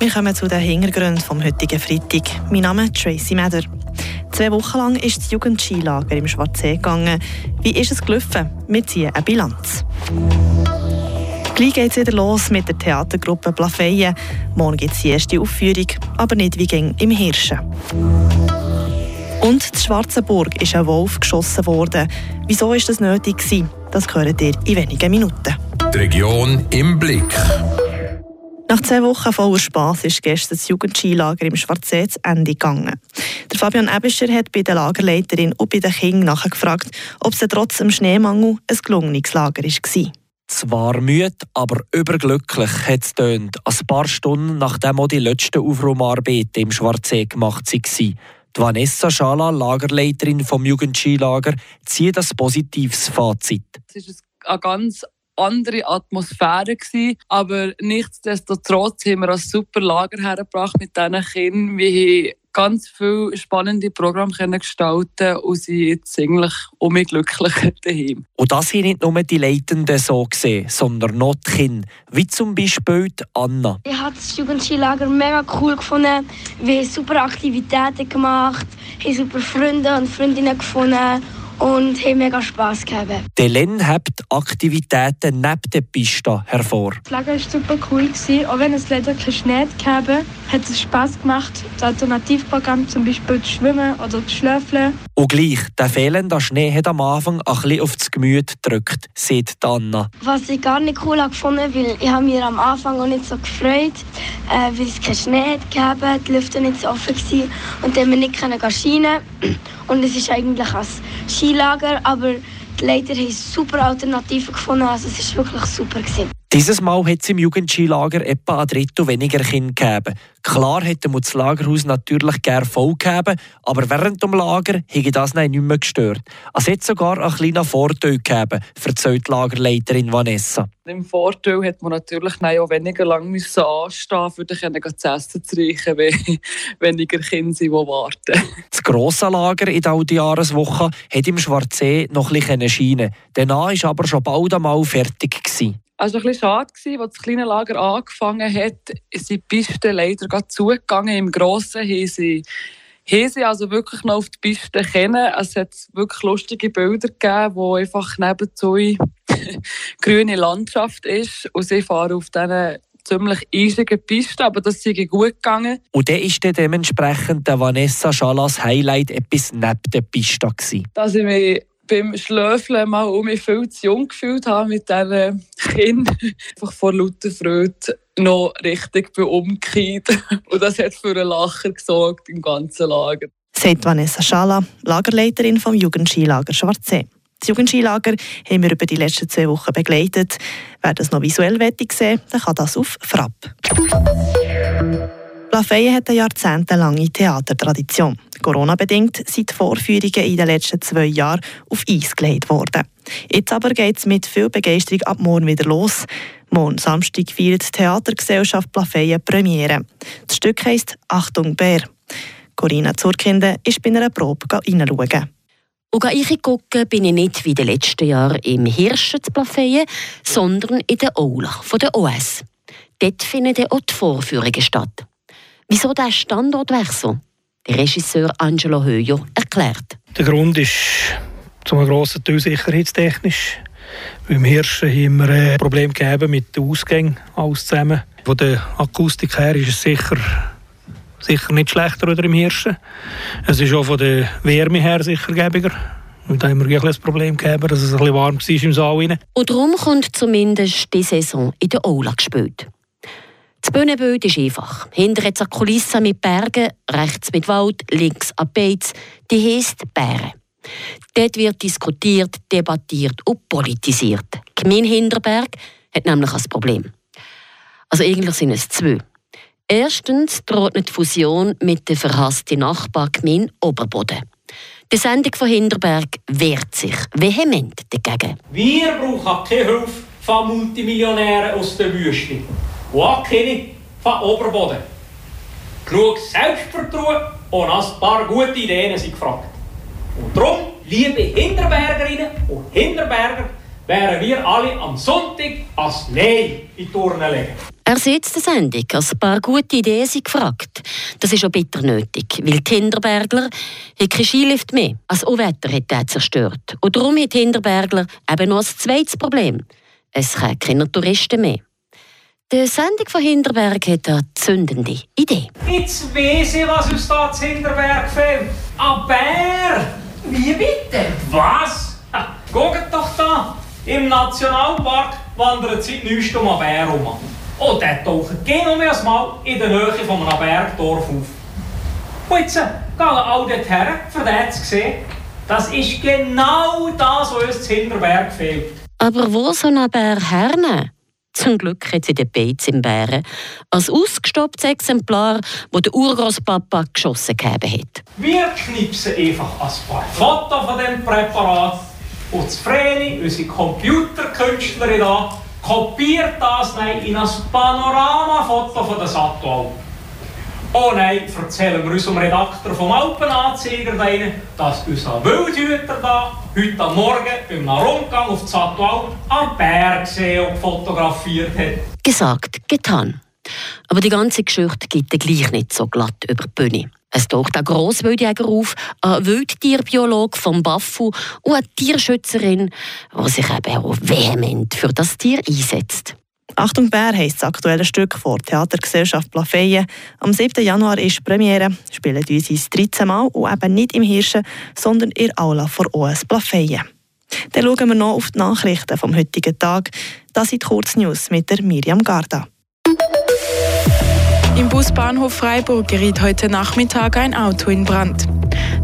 Wir kommen zu den Hintergründen vom heutigen Freitag. Mein Name ist Tracy Meder. Zwei Wochen lang ist das Jugendskilager im Schwarzsee gegangen. Wie ist es gelaufen? Wir ziehen eine Bilanz. Gleich geht es wieder los mit der Theatergruppe Plafeyen. Morgen gibt es die erste Aufführung, aber nicht wie ging im Hirschen. Und in Schwarzenburg ist ein Wolf geschossen worden. Wieso ist das nötig? Das hört ihr in wenigen Minuten. Die Region im Blick. Nach zwei Wochen voller Spass ist gestern das Jugendskilager im Schwarzsee zu Ende gegangen. Der Fabian Ebischer hat bei der Lagerleiterin und bei den Kindern nachgefragt, ob es trotz dem Schneemangel ein gelungenes Lager war. Zwar müde, aber überglücklich hat es tönt. Ein paar Stunden nachdem auch die letzten Aufraumarbeiten im Schwarzsee gemacht waren. Die Vanessa Schala, Lagerleiterin vom Jugendskilager, zieht das positives Fazit. Es ist ein ganz andere Atmosphäre gewesen. Aber nichtsdestotrotz haben wir ein super Lager hergebracht mit diesen Kindern. Wir haben ganz viele spannende Programme können gestalten und sind jetzt eigentlich um glücklich daheim. Und das haben nicht nur die Leitenden so gesehen, sondern noch die Kinder, wie zum Beispiel die Anna. Ich habe das Jugendskilager mega cool gefunden. Wir haben super Aktivitäten gemacht, haben super Freunde und Freundinnen gefunden und haben mega Spass gehabt. Delen hebt Aktivitäten neben der Piste hervor. Das Lager war super cool. Gewesen. Auch wenn es leider keinen Schnee gab, hat es Spass gemacht. Das Alternativprogramm, zum Beispiel zu schwimmen oder zu schlafen. Und gleich, der fehlende Schnee hat am Anfang ein bisschen auf das Gemüt gedrückt, sagt Anna. Was ich gar nicht cool fand, weil ich habe mir am Anfang auch nicht so gefreut, äh, weil es keinen Schnee gab, die Lüfte nicht so offen waren und dann wir nicht Schienen Und es ist eigentlich ein Skilager, aber die Leiter haben super Alternativen gefunden. Also es war wirklich super. Gewesen. Dieses Mal hat es im Jugendskilager etwa ein Drittel weniger Kinder gegeben. Klar hätte man das Lagerhaus natürlich gerne voll gegeben, aber während dem Lager hätte das nicht mehr gestört. Es hat sogar einen kleinen Vorteil gegeben, erzählt die Lagerleiterin Vanessa. Im Vorteil hat man natürlich auch weniger lange müssen anstehen für zu essen zu reichen, wenn weniger Kinder sind, die warten. Das grosse Lager in der Jahreswoche hat im Schwarzsee noch ein bisschen scheinen. Danach war aber schon bald einmal fertig. Gewesen. Also ein bisschen schade gewesen, als das kleine Lager angefangen hat, sind die Pisten leider gerade zugegangen. Im Grossen haben sie, haben sie also wirklich noch auf die Piste kennen. Es hat wirklich lustige Bilder gegeben, wo einfach nebenzu grüne Landschaft ist und sie fahren auf diesen ziemlich eisigen Pisten, aber das ist gut gegangen. Und dann war dann dementsprechend der Vanessa Schalas Highlight etwas neben der Piste. Gewesen. Dass ich mich beim Schlöfeln mal um mich viel zu jung gefühlt habe mit diesen Kindern. Einfach vor lauter Freude noch richtig umgekehrt. Und das hat für einen Lacher gesorgt im ganzen Lager. Sagt Vanessa Schala, Lagerleiterin vom Jugendskilager Schwarzsee. Das Jugendskilager haben wir über die letzten zwei Wochen begleitet. Wer das noch visuell sehen dann kann das auf Frapp. Plafeyen hat eine jahrzehntelange Theatertradition. Corona-bedingt sind die Vorführungen in den letzten zwei Jahren auf Eis gelegt worden. Jetzt aber geht es mit viel Begeisterung ab morgen wieder los. Morgen Samstag feiert die Theatergesellschaft Plafeyen Premiere. Das Stück heisst «Achtung Bär». Corinna Zurkinde ist bei einer Probe hineinschauen. Und reingucken bin ich nicht wie in den letzten Jahren im Hirschen zu Plafeyen, sondern in der Aula von der OS. Dort finden auch die Vorführungen statt. Wieso der Standortwechsel? Der Regisseur Angelo Höjo erklärt. Der Grund ist zum grossen Teil sicherheitstechnisch. Beim Hirschen haben wir ein Problem gegeben mit den Ausgängen alles zusammen. Von der Akustik her ist es sicher, sicher nicht schlechter oder im Hirschen. Es ist auch von der Wärme her sicher gäbiger. Und da haben wir ein Problem gehabt, dass es ein bisschen warm war im Saal. Rein. Und darum kommt zumindest die Saison in der Aula gespielt. Das Bühnenbild ist einfach. Hinter hat eine Kulisse mit Bergen, rechts mit Wald, links ein Beiz. Die heisst Bären. Dort wird diskutiert, debattiert und politisiert. Die Gemeinde Hinterberg hat nämlich ein Problem. Also eigentlich sind es zwei. Erstens droht die Fusion mit der verhassten Nachbargemeinde Oberboden. Die Sendung von Hinterberg wehrt sich vehement dagegen. Wir brauchen keine Hilfe von Multimillionären aus der Wüste und auch keine von Oberboden. Genug Selbstvertrauen und ein paar gute Ideen sind gefragt. Und darum, liebe Hinterbergerinnen und Hinterberger, wären wir alle am Sonntag als Nein in die Turnen legen. Er sieht die Sendung, als ein paar gute Ideen sind gefragt. Das ist auch bitter nötig, weil die Hinterbergler haben keinen Skilift mehr. Als Wetter hat er zerstört. Und darum hat Hinterbergler eben noch ein zweites Problem. Es kommen keine Touristen mehr. Die Sendung von Hinterberg hat eine zündende Idee. Jetzt weiss ich, was uns da zu Hinterberg fehlt. Ein Bär! Wie bitte? Was? Guckt doch da! Im Nationalpark wandert seit neuestem ein Bär rum. Und der taucht genau mal in der Nähe von einem Bergdorf auf. Und jetzt gehen alle dort her, für den zu sehen. Das ist genau das, was uns zu Hinterberg fehlt. Aber wo so ein Bär hernehmen? Zum Glück hat sie den Bären als ausgestopptes Exemplar, das der Urgroßpapa geschossen hat. Wir knipsen einfach ein paar Fotos von diesem Präparat und das Vreni, unsere Computerkünstlerin da, kopiert das in ein Panoramafoto von der Sattel. Oh nein, erzählen wir unserem Redakteur vom Alpenanzeiger, dass unser Wildhüter da heute am Morgen beim Rundgang auf Sattel am Berg gesehen und fotografiert hat. Gesagt, getan. Aber die ganze Geschichte geht gleich nicht so glatt über die Bühne. Es taucht ein Grosswildjäger auf, ein Wildtierbiologe vom BAFU und eine Tierschützerin, die sich eben auch vehement für das Tier einsetzt. Achtung Bär heisst das aktuelle Stück vor Theatergesellschaft Plafeyen. Am 7. Januar ist Premiere. Spielen uns ins 13 Mal und eben nicht im Hirschen, sondern in Aula vor OS Plafeyen. Dann schauen wir noch auf die Nachrichten vom heutigen Tag. Das sind die Kurznews mit der Miriam Garda. Im Busbahnhof Freiburg geriet heute Nachmittag ein Auto in Brand.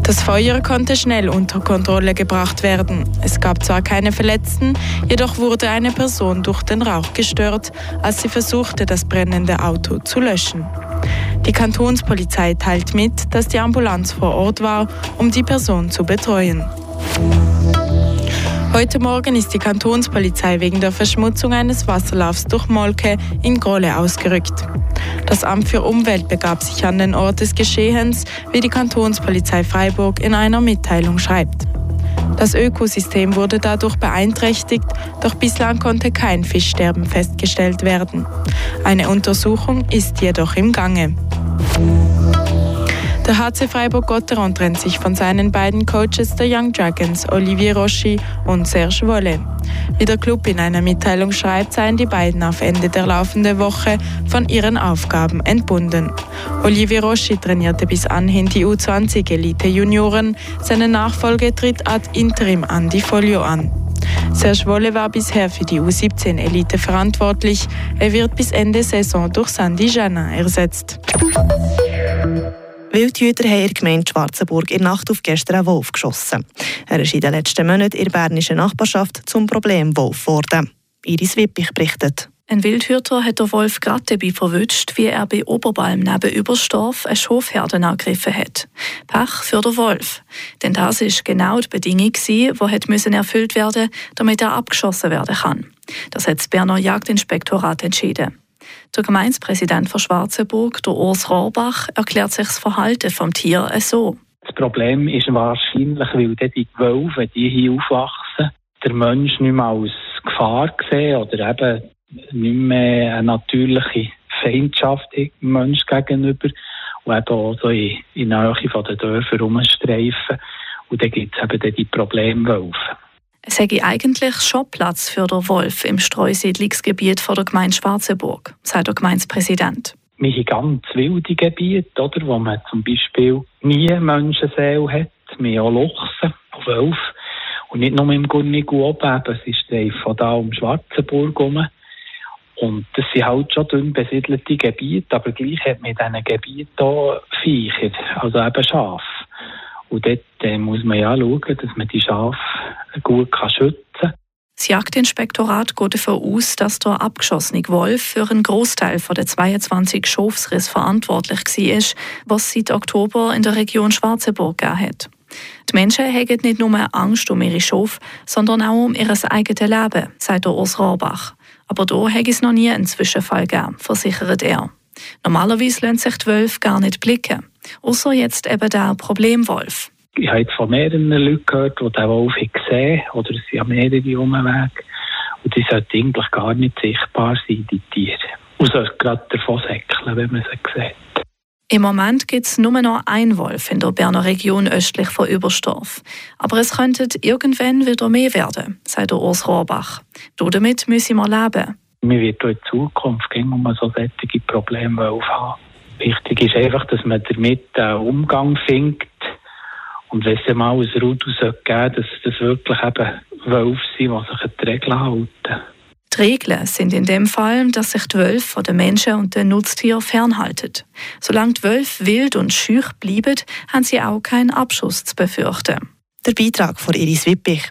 Das Feuer konnte schnell unter Kontrolle gebracht werden. Es gab zwar keine Verletzten, jedoch wurde eine Person durch den Rauch gestört, als sie versuchte, das brennende Auto zu löschen. Die Kantonspolizei teilt mit, dass die Ambulanz vor Ort war, um die Person zu betreuen. Heute Morgen ist die Kantonspolizei wegen der Verschmutzung eines Wasserlaufs durch Molke in Grolle ausgerückt. Das Amt für Umwelt begab sich an den Ort des Geschehens, wie die Kantonspolizei Freiburg in einer Mitteilung schreibt. Das Ökosystem wurde dadurch beeinträchtigt, doch bislang konnte kein Fischsterben festgestellt werden. Eine Untersuchung ist jedoch im Gange. Der HC Freiburg-Gotteron trennt sich von seinen beiden Coaches der Young Dragons, Olivier Roschi und Serge Wolle. Wie der Club in einer Mitteilung schreibt, seien die beiden auf Ende der laufenden Woche von ihren Aufgaben entbunden. Olivier Roschi trainierte bis anhin die U20 Elite Junioren. Seine Nachfolge tritt ad interim an die Folio an. Serge Wolle war bisher für die U17 Elite verantwortlich. Er wird bis Ende Saison durch Sandy Janin ersetzt. Wildhüter haben in der Gemeinde Schwarzenburg in Nacht auf gestern einen Wolf geschossen. Er ist in den letzten Monaten in der bernischen Nachbarschaft zum Problemwolf geworden. Iris Wippich berichtet. Ein Wildhüter hat der Wolf gerade dabei verwünscht, wie er bei Oberbalm neben Überstorf eine Schafherde angegriffen hat. Pech für den Wolf. Denn das ist genau die Bedingung, die erfüllt werden damit er abgeschossen werden kann. Das hat das Berner Jagdinspektorat entschieden. Der Gemeindepräsident von Schwarzenburg, der Urs Rohrbach, erklärt sich das Verhalten vom Tier so. Das Problem ist wahrscheinlich, weil die Wölfe, die hier aufwachsen, der Mensch nicht mehr als Gefahr sehen oder eben nicht mehr eine natürliche Feindschaft dem Mensch gegenüber und auch so in, in Nähe von den Dörfern rumstreifen. Und dann gibt es eben die Problemwölfe. Es sei eigentlich schon Platz für den Wolf im Streusiedlungsgebiet der Gemeinde Schwarzenburg, sagt der Gemeindepräsident. Wir haben ganz wilde Gebiete, oder, wo man zum Beispiel nie Menschenseele hat. Wir haben auch Luchsen, Wölfe. Und nicht nur im Gurnigu oben, es ist von da um Schwarzenburg herum. Und das sind halt schon dünn besiedelte Gebiete, aber gleich hat man in diesen Gebieten auch Viecher, also eben Schafe. Und dort äh, muss man ja schauen, dass man die Schafe gut kann schützen kann. Das Jagdinspektorat geht davon aus, dass der abgeschossene Wolf für einen Großteil der 22 Schafsriss verantwortlich war, was seit Oktober in der Region Schwarzenburg gegeben hat. Die Menschen haben nicht nur Angst um ihre Schafe, sondern auch um ihr eigenes Leben, sagt der Urs Rohrbach. Aber da hat es noch nie einen Zwischenfall gegeben, versichert er. Normalerweise lassen sich die Wölfe gar nicht blicken. Außer jetzt eben der Problemwolf. Ich habe jetzt von mehreren Leuten gehört, die den Wolf gesehen haben, oder es sind mehrere Umwege. Und die sollten eigentlich gar nicht sichtbar sein, die Tiere. Und sollten gerade davon säckeln, wenn man sie sieht. Im Moment gibt es nur noch ein Wolf in der Berner Region östlich von Überstorf. Aber es könnte irgendwann wieder mehr werden, sagt der Urs Rohrbach. Damit müssen wir leben. Wir werden in Zukunft immer so solche Probleme haben. Wichtig ist einfach, dass man damit einen Umgang findet. Und wenn es mal ein Rudel geben sollte, dass das wirklich eben Wölfe sind, die sich an die Regeln halten. Die Regeln sind in dem Fall, dass sich die Wölfe von den Menschen und den Nutztieren fernhalten. Solange die Wölfe wild und schüch bleiben, haben sie auch keinen Abschuss zu befürchten. Der Beitrag von Iris Wippich.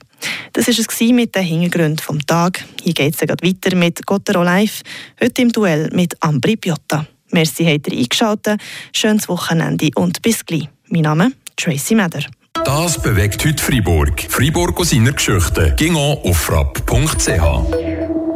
Das war es mit den Hintergründen vom Tag. Hier geht es weiter mit Gottero Live, heute im Duell mit Ambri Piotta. Merci, habt ihr eingeschaltet. Schönes Wochenende und bis gleich. Mein Name Tracy Meder. Das bewegt heute Freiburg. Freiburg aus seiner Geschichte. Ging auf frapp.ch.